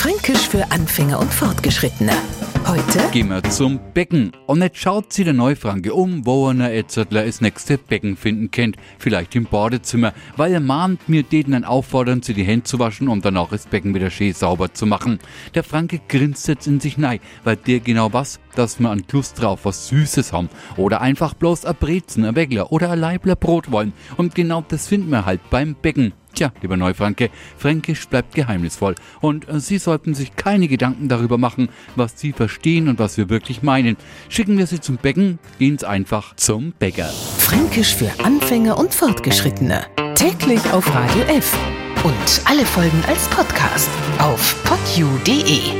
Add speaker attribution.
Speaker 1: Fränkisch für Anfänger und Fortgeschrittene. Heute
Speaker 2: Gehen wir zum Becken. Und jetzt schaut sie der Neufranke um, wo er Etzettler das nächste Becken finden kennt. Vielleicht im Badezimmer, weil er mahnt mir den dann auffordern, sie die Hände zu waschen und danach das Becken wieder schön sauber zu machen. Der Franke grinst jetzt in sich nein, weil der genau was, dass wir an Lust drauf was Süßes haben. Oder einfach bloß a Brezen, a Weggler oder a Leibler Brot wollen. Und genau das finden wir halt beim Becken. Tja, lieber Neufranke, Fränkisch bleibt geheimnisvoll und äh, Sie sollten sich keine Gedanken darüber machen, was Sie verstehen und was wir wirklich meinen. Schicken wir Sie zum Becken, gehen Sie einfach zum Bäcker.
Speaker 1: Fränkisch für Anfänger und Fortgeschrittene. Täglich auf Radio F. Und alle Folgen als Podcast auf podu.de.